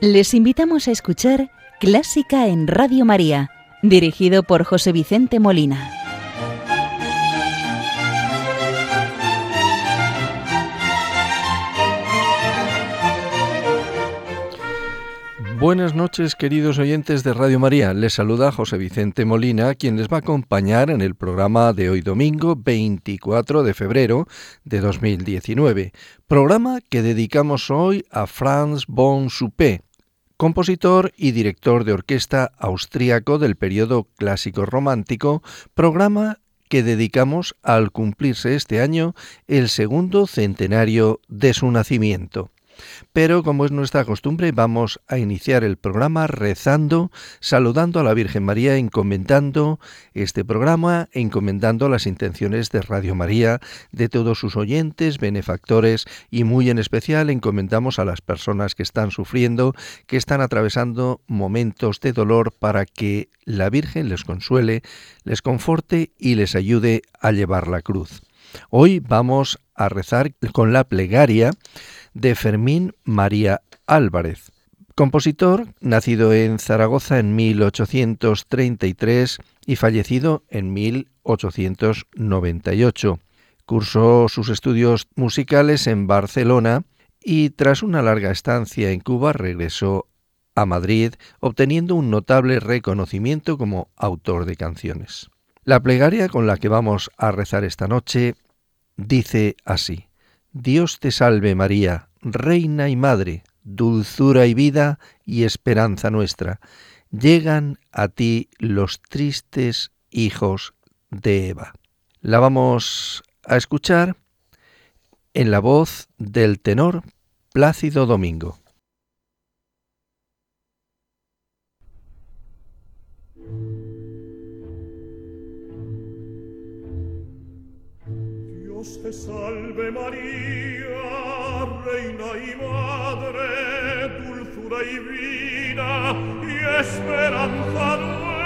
Les invitamos a escuchar Clásica en Radio María, dirigido por José Vicente Molina. Buenas noches, queridos oyentes de Radio María. Les saluda José Vicente Molina, quien les va a acompañar en el programa de hoy domingo 24 de febrero de 2019. Programa que dedicamos hoy a Franz von Suppé, compositor y director de orquesta austríaco del periodo clásico romántico, programa que dedicamos al cumplirse este año el segundo centenario de su nacimiento. Pero como es nuestra costumbre, vamos a iniciar el programa rezando, saludando a la Virgen María, encomendando este programa, encomendando las intenciones de Radio María, de todos sus oyentes, benefactores y muy en especial encomendamos a las personas que están sufriendo, que están atravesando momentos de dolor para que la Virgen les consuele, les conforte y les ayude a llevar la cruz. Hoy vamos a rezar con la plegaria de Fermín María Álvarez, compositor nacido en Zaragoza en 1833 y fallecido en 1898. Cursó sus estudios musicales en Barcelona y tras una larga estancia en Cuba regresó a Madrid, obteniendo un notable reconocimiento como autor de canciones. La plegaria con la que vamos a rezar esta noche dice así. Dios te salve María, Reina y Madre, dulzura y vida y esperanza nuestra. Llegan a ti los tristes hijos de Eva. La vamos a escuchar en la voz del tenor Plácido Domingo. Dios te salve María, reina y madre, dulzura y vida y esperanza nuestra.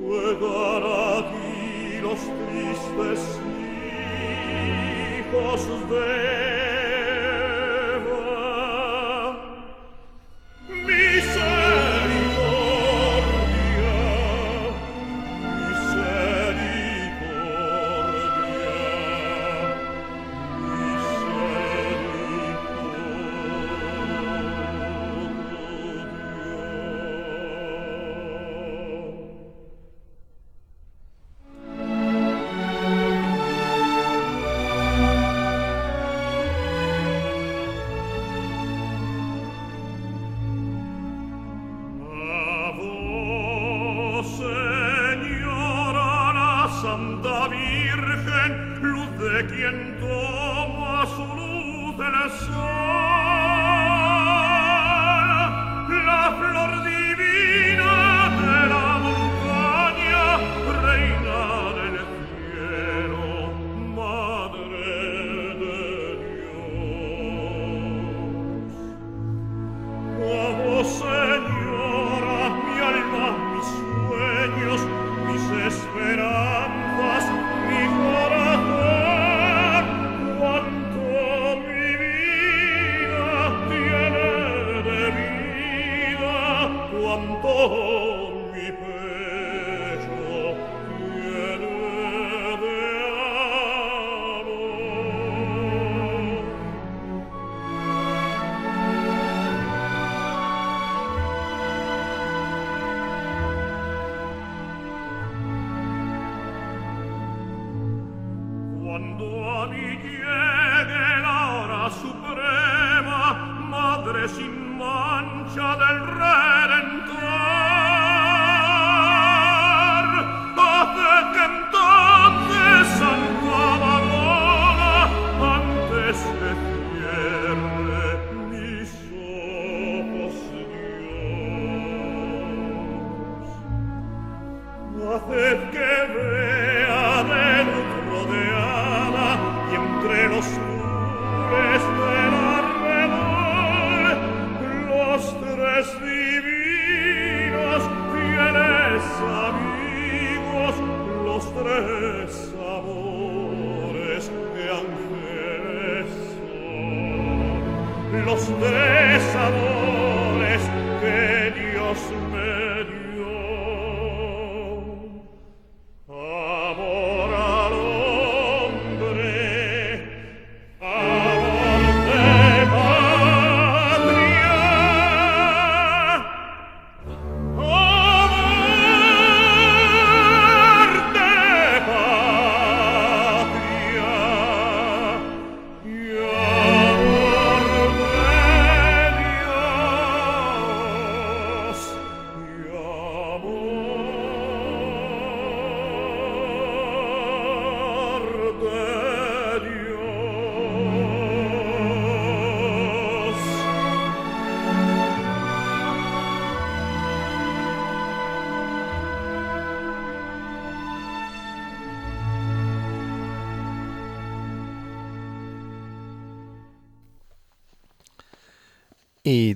Ruegan a ti los tristes hijos de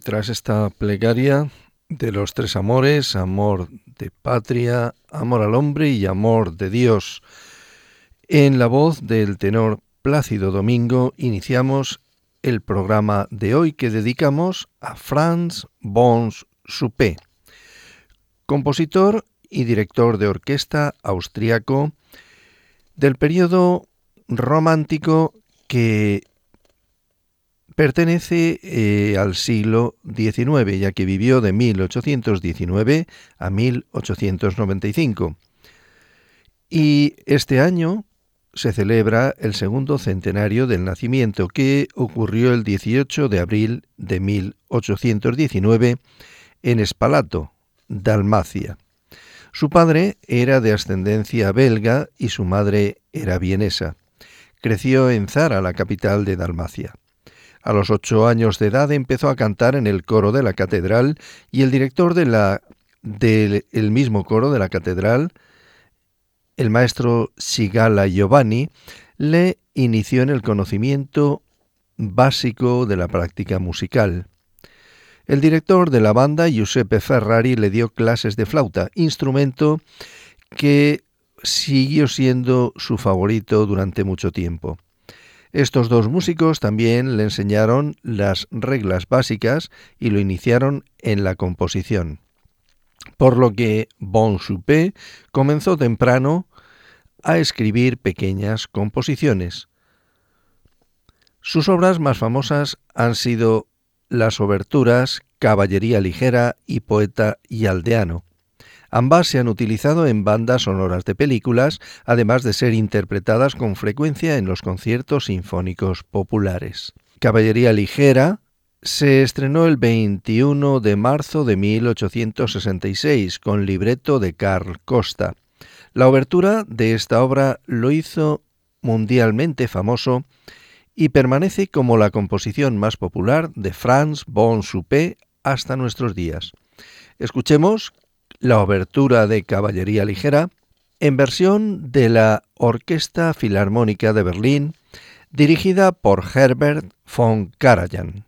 tras esta plegaria de los tres amores, amor de patria, amor al hombre y amor de Dios, en la voz del tenor Plácido Domingo iniciamos el programa de hoy que dedicamos a Franz Bons Suppé, compositor y director de orquesta austriaco del periodo romántico que pertenece eh, al siglo XIX, ya que vivió de 1819 a 1895. Y este año se celebra el segundo centenario del nacimiento, que ocurrió el 18 de abril de 1819 en Espalato, Dalmacia. Su padre era de ascendencia belga y su madre era vienesa. Creció en Zara, la capital de Dalmacia. A los ocho años de edad empezó a cantar en el coro de la catedral y el director del mismo coro de la catedral, el maestro Sigala Giovanni, le inició en el conocimiento básico de la práctica musical. El director de la banda, Giuseppe Ferrari, le dio clases de flauta, instrumento que siguió siendo su favorito durante mucho tiempo. Estos dos músicos también le enseñaron las reglas básicas y lo iniciaron en la composición. Por lo que Bon Soupé comenzó temprano a escribir pequeñas composiciones. Sus obras más famosas han sido las oberturas Caballería Ligera y Poeta y Aldeano. Ambas se han utilizado en bandas sonoras de películas, además de ser interpretadas con frecuencia en los conciertos sinfónicos populares. Caballería Ligera se estrenó el 21 de marzo de 1866 con libreto de Carl Costa. La obertura de esta obra lo hizo mundialmente famoso y permanece como la composición más popular de Franz von Suppé hasta nuestros días. Escuchemos la obertura de Caballería Ligera, en versión de la Orquesta Filarmónica de Berlín, dirigida por Herbert von Karajan.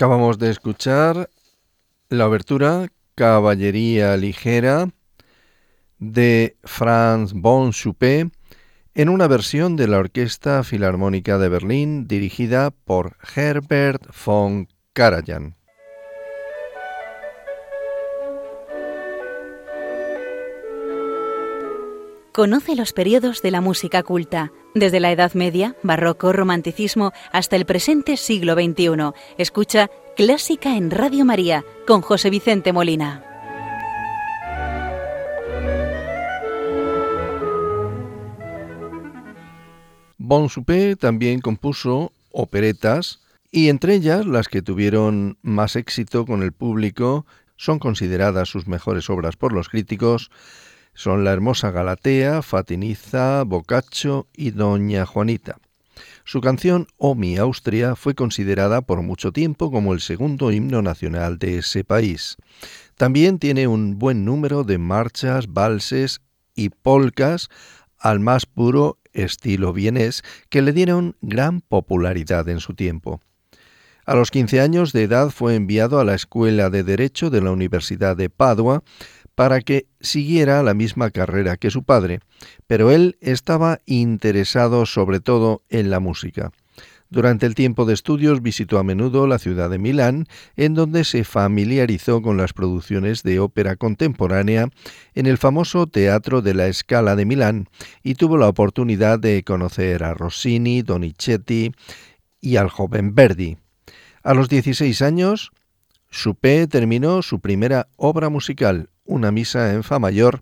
Acabamos de escuchar la obertura Caballería Ligera de Franz von Schuppe en una versión de la Orquesta Filarmónica de Berlín dirigida por Herbert von Karajan. Conoce los periodos de la música culta, desde la Edad Media, Barroco, Romanticismo, hasta el presente siglo XXI. Escucha Clásica en Radio María con José Vicente Molina. Bon Suppé también compuso operetas y entre ellas las que tuvieron más éxito con el público son consideradas sus mejores obras por los críticos son la hermosa Galatea, Fatiniza, Boccaccio y Doña Juanita. Su canción O mi Austria fue considerada por mucho tiempo como el segundo himno nacional de ese país. También tiene un buen número de marchas, valses y polcas al más puro estilo vienés que le dieron gran popularidad en su tiempo. A los 15 años de edad fue enviado a la Escuela de Derecho de la Universidad de Padua, para que siguiera la misma carrera que su padre, pero él estaba interesado sobre todo en la música. Durante el tiempo de estudios visitó a menudo la ciudad de Milán, en donde se familiarizó con las producciones de ópera contemporánea en el famoso Teatro de la Scala de Milán y tuvo la oportunidad de conocer a Rossini, Donizetti y al joven Verdi. A los 16 años, Chopin terminó su primera obra musical, una misa en Fa mayor,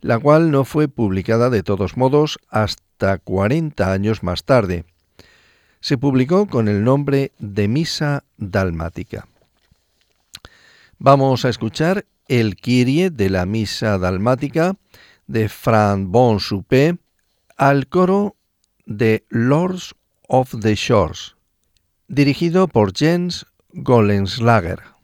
la cual no fue publicada de todos modos hasta 40 años más tarde. Se publicó con el nombre de Misa Dalmática. Vamos a escuchar el Kyrie de la Misa Dalmática de Franz von Suppé al coro de Lords of the Shores, dirigido por Jens Golenslager.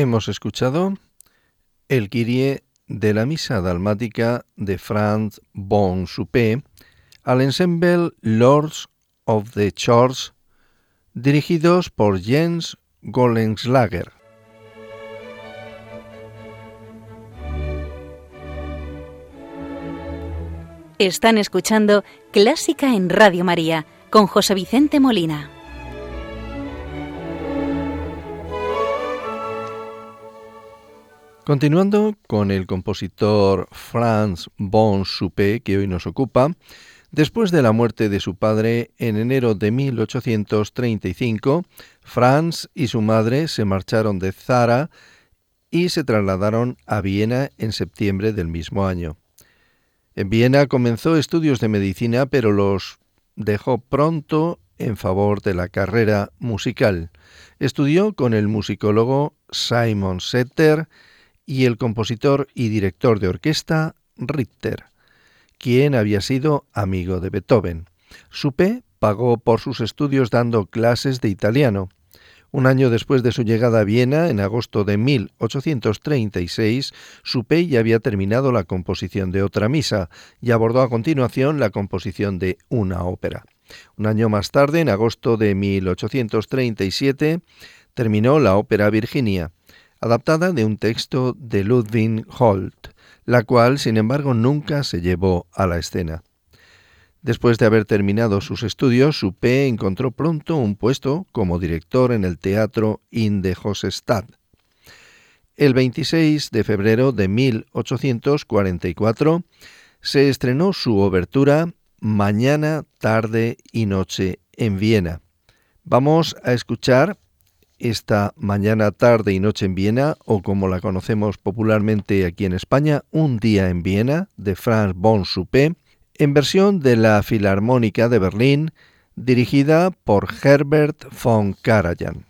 Hemos escuchado el Kyrie de la Misa Dalmática de Franz von Suppé al ensemble Lords of the Church, dirigidos por Jens Gollenslager. Están escuchando Clásica en Radio María con José Vicente Molina. Continuando con el compositor Franz von Suppé, que hoy nos ocupa, después de la muerte de su padre en enero de 1835, Franz y su madre se marcharon de Zara y se trasladaron a Viena en septiembre del mismo año. En Viena comenzó estudios de medicina, pero los dejó pronto en favor de la carrera musical. Estudió con el musicólogo Simon Setter, y el compositor y director de orquesta Richter, quien había sido amigo de Beethoven. Supe pagó por sus estudios dando clases de italiano. Un año después de su llegada a Viena, en agosto de 1836, Supe ya había terminado la composición de otra misa y abordó a continuación la composición de una ópera. Un año más tarde, en agosto de 1837, terminó la ópera Virginia adaptada de un texto de Ludwig Holt, la cual, sin embargo, nunca se llevó a la escena. Después de haber terminado sus estudios, Suppé encontró pronto un puesto como director en el Teatro in de. El 26 de febrero de 1844 se estrenó su obertura Mañana, tarde y noche en Viena. Vamos a escuchar esta mañana, tarde y noche en Viena, o como la conocemos popularmente aquí en España, Un día en Viena, de Franz von Suppé, en versión de la Filarmónica de Berlín, dirigida por Herbert von Karajan.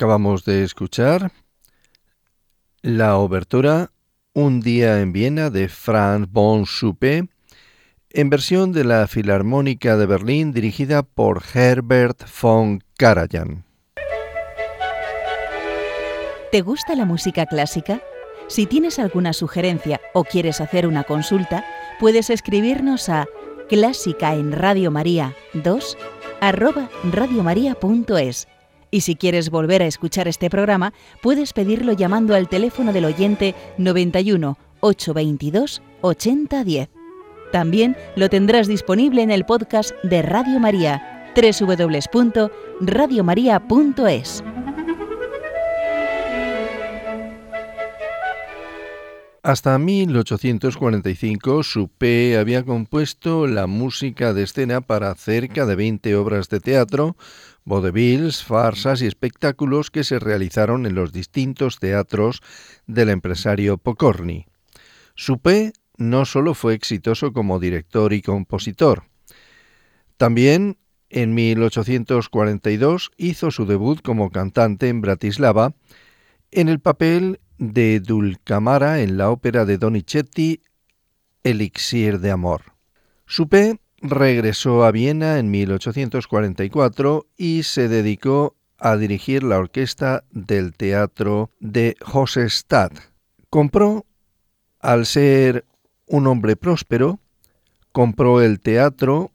Acabamos de escuchar la obertura Un día en Viena de Franz von Suppe en versión de la Filarmónica de Berlín dirigida por Herbert von Karajan. ¿Te gusta la música clásica? Si tienes alguna sugerencia o quieres hacer una consulta, puedes escribirnos a clásica en Radio María 2 arroba. Y si quieres volver a escuchar este programa, puedes pedirlo llamando al teléfono del oyente 91 822 8010. También lo tendrás disponible en el podcast de Radio María, www.radiomaria.es. Hasta 1845 Supé había compuesto la música de escena para cerca de 20 obras de teatro, vodevils, farsas y espectáculos que se realizaron en los distintos teatros del empresario Pocorni. Supé no solo fue exitoso como director y compositor, también en 1842 hizo su debut como cantante en Bratislava en el papel de Dulcamara en la ópera de Donizetti Elixir de Amor. Supé regresó a Viena en 1844 y se dedicó a dirigir la orquesta del teatro de Josestad. Compró, al ser un hombre próspero, compró el teatro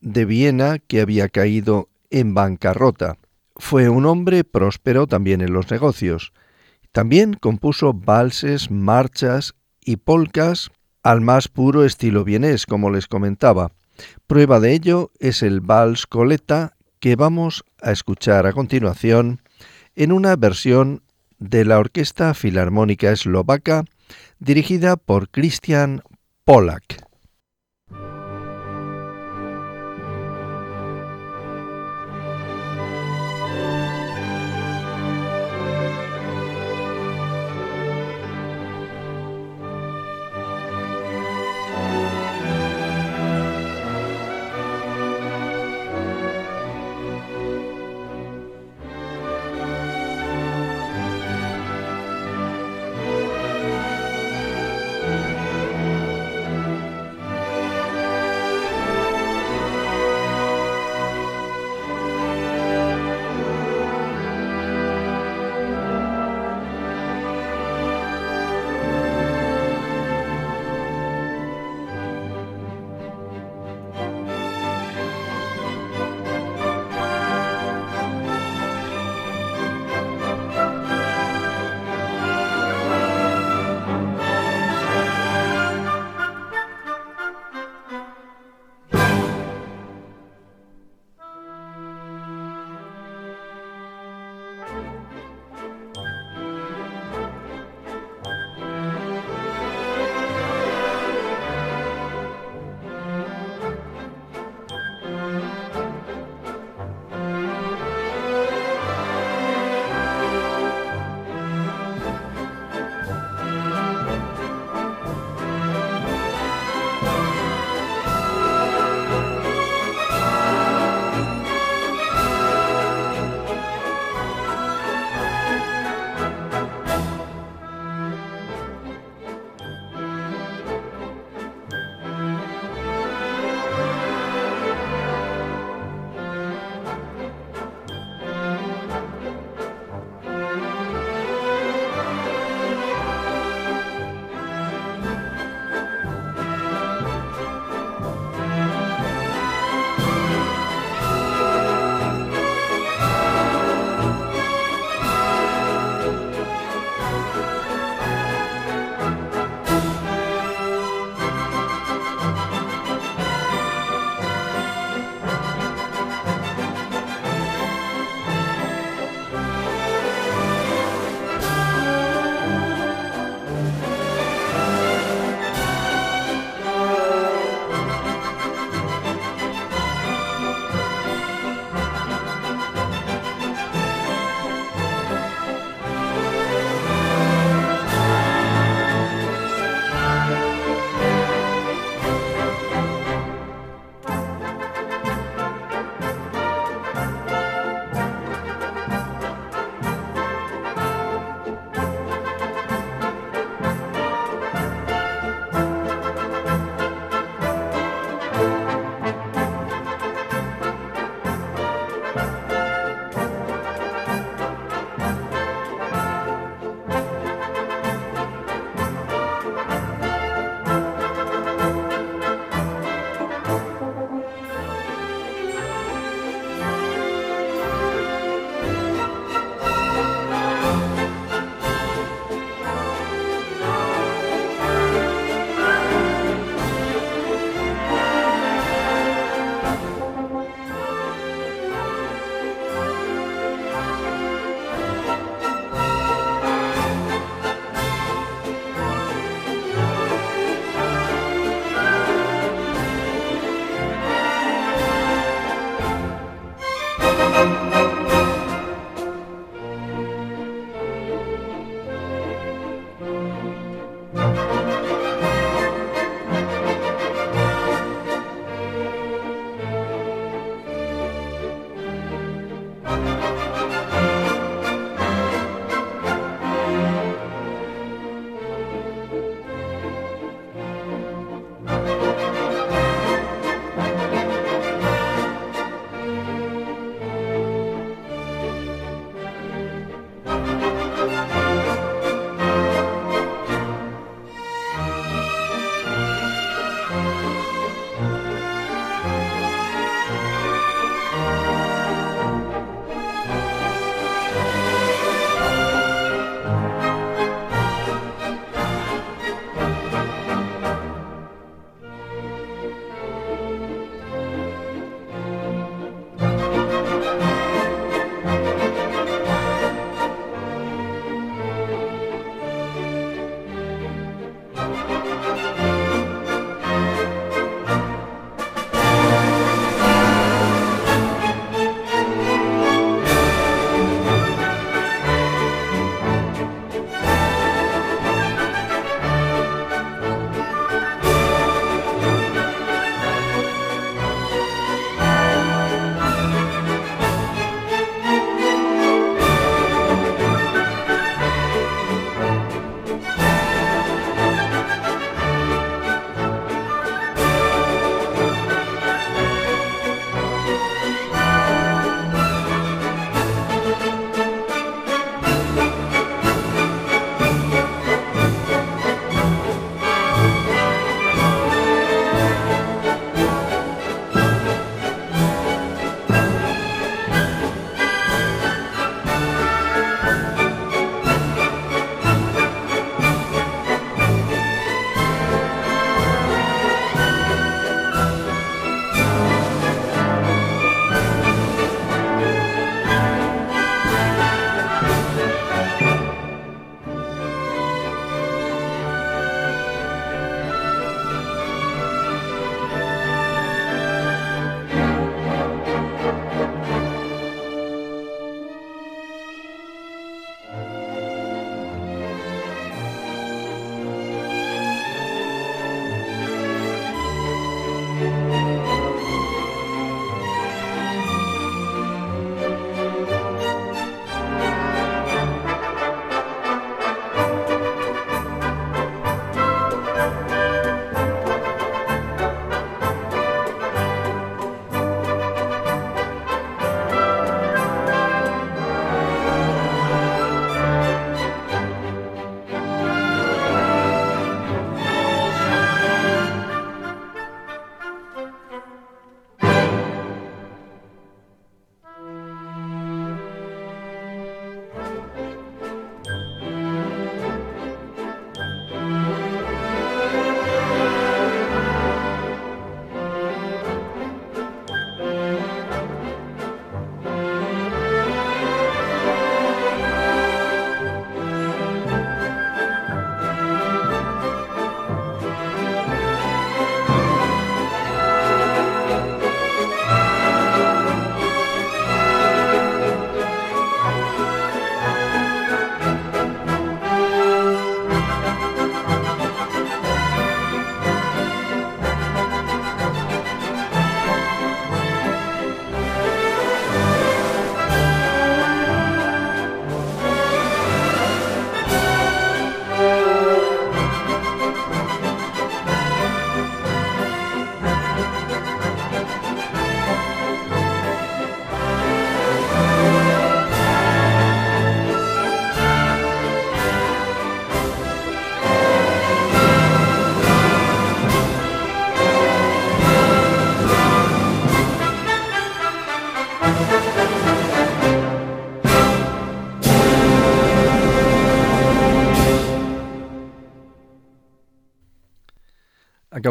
de Viena que había caído en bancarrota. Fue un hombre próspero también en los negocios. También compuso valses, marchas y polcas al más puro estilo vienés, como les comentaba. Prueba de ello es el vals coleta que vamos a escuchar a continuación en una versión de la Orquesta Filarmónica Eslovaca dirigida por Christian Polak.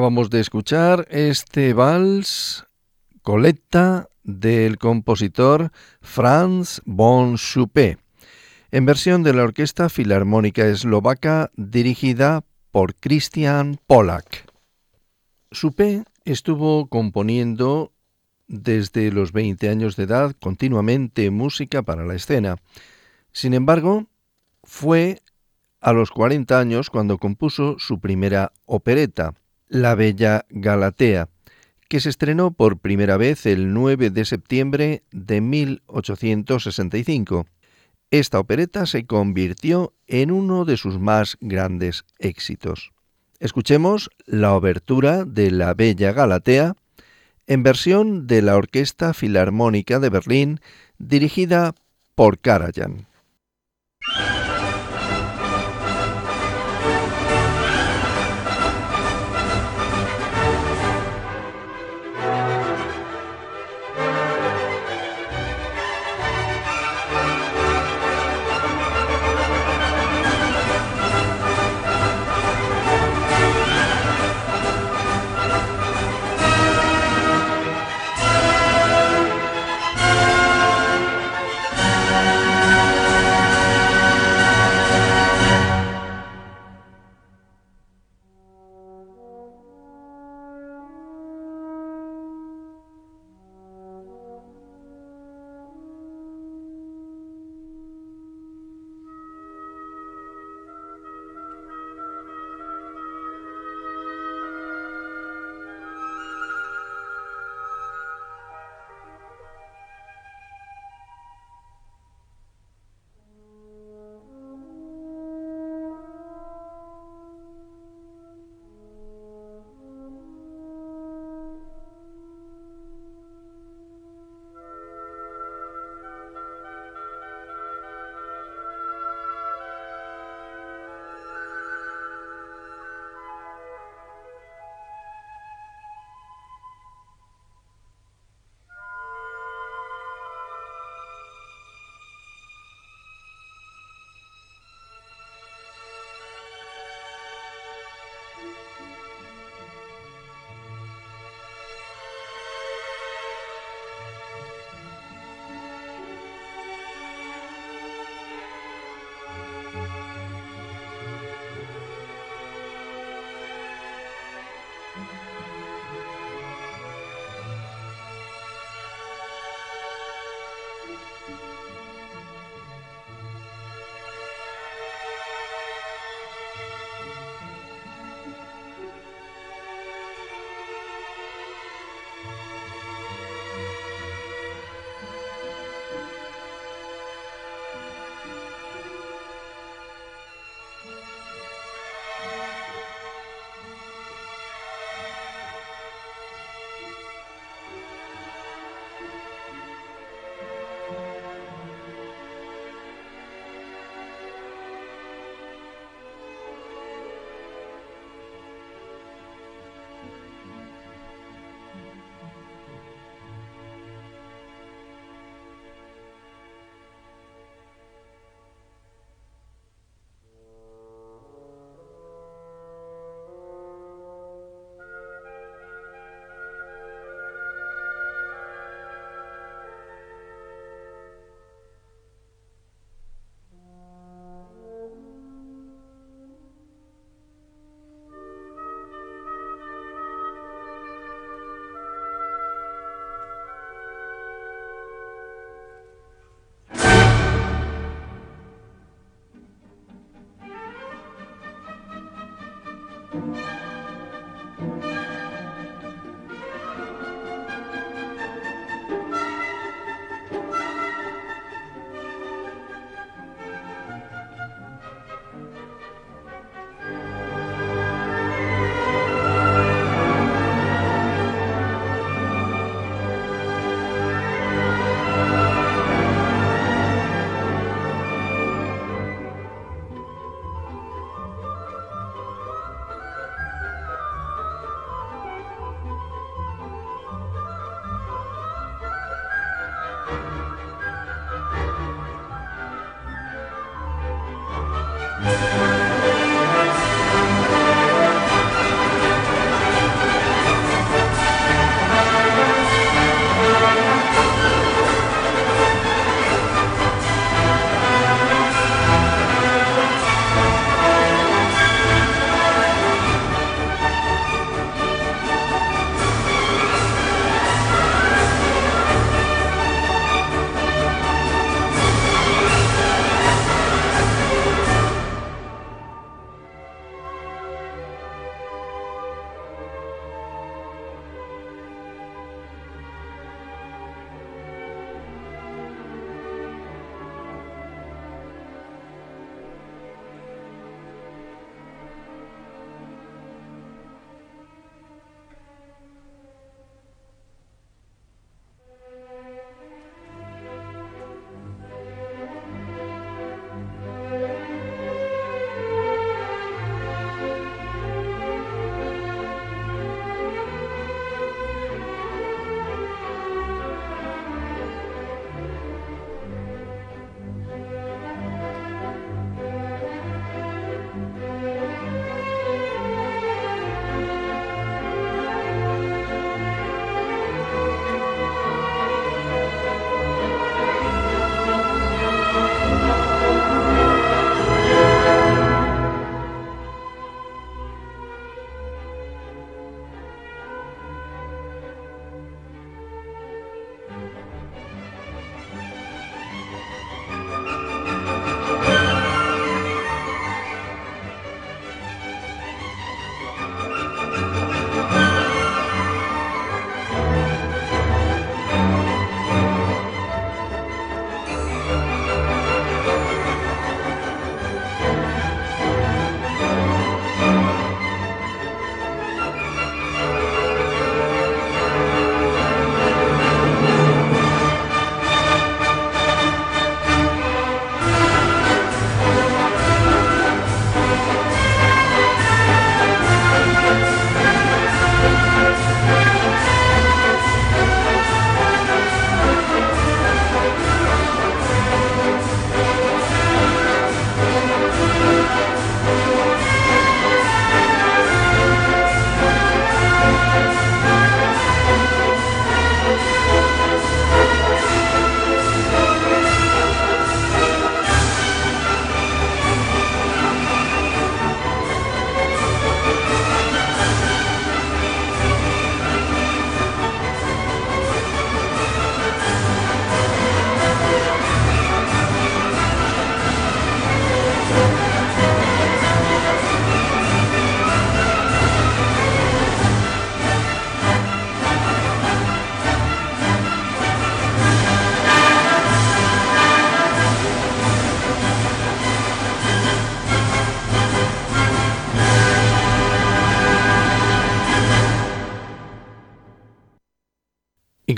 Acabamos de escuchar este vals Coletta del compositor Franz von Schuppe, en versión de la Orquesta Filarmónica Eslovaca dirigida por Christian Polak. Schuppe estuvo componiendo desde los 20 años de edad continuamente música para la escena. Sin embargo, fue a los 40 años cuando compuso su primera opereta, La Bella Galatea, que se estrenó por primera vez el 9 de septiembre de 1865. Esta opereta se convirtió en uno de sus más grandes éxitos. Escuchemos la obertura de La Bella Galatea en versión de la Orquesta Filarmónica de Berlín dirigida por Karajan.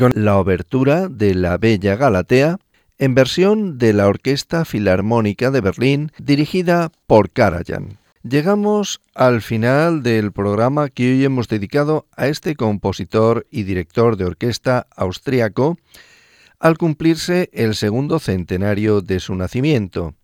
Con la obertura de La Bella Galatea en versión de la Orquesta Filarmónica de Berlín dirigida por Karajan. Llegamos al final del programa que hoy hemos dedicado a este compositor y director de orquesta austriaco al cumplirse el segundo centenario de su nacimiento.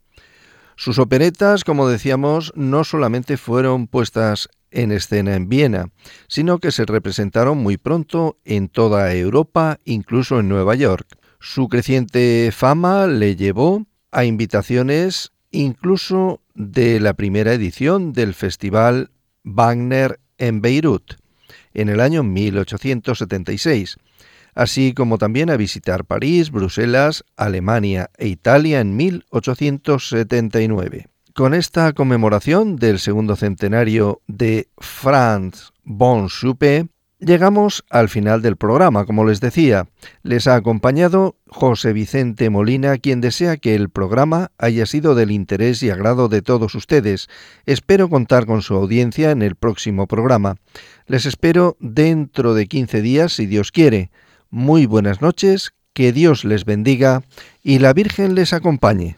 Sus operetas, como decíamos, no solamente fueron puestas en escena en Viena, sino que se representaron muy pronto en toda Europa, incluso en Nueva York. Su creciente fama le llevó a invitaciones incluso de la primera edición del Festival Wagner en Beirut en el año 1876, así como también a visitar París, Bruselas, Alemania e Italia en 1879. Con esta conmemoración del segundo centenario de Franz von Schuppe, Llegamos al final del programa, como les decía. Les ha acompañado José Vicente Molina, quien desea que el programa haya sido del interés y agrado de todos ustedes. Espero contar con su audiencia en el próximo programa. Les espero dentro de 15 días, si Dios quiere. Muy buenas noches, que Dios les bendiga y la Virgen les acompañe.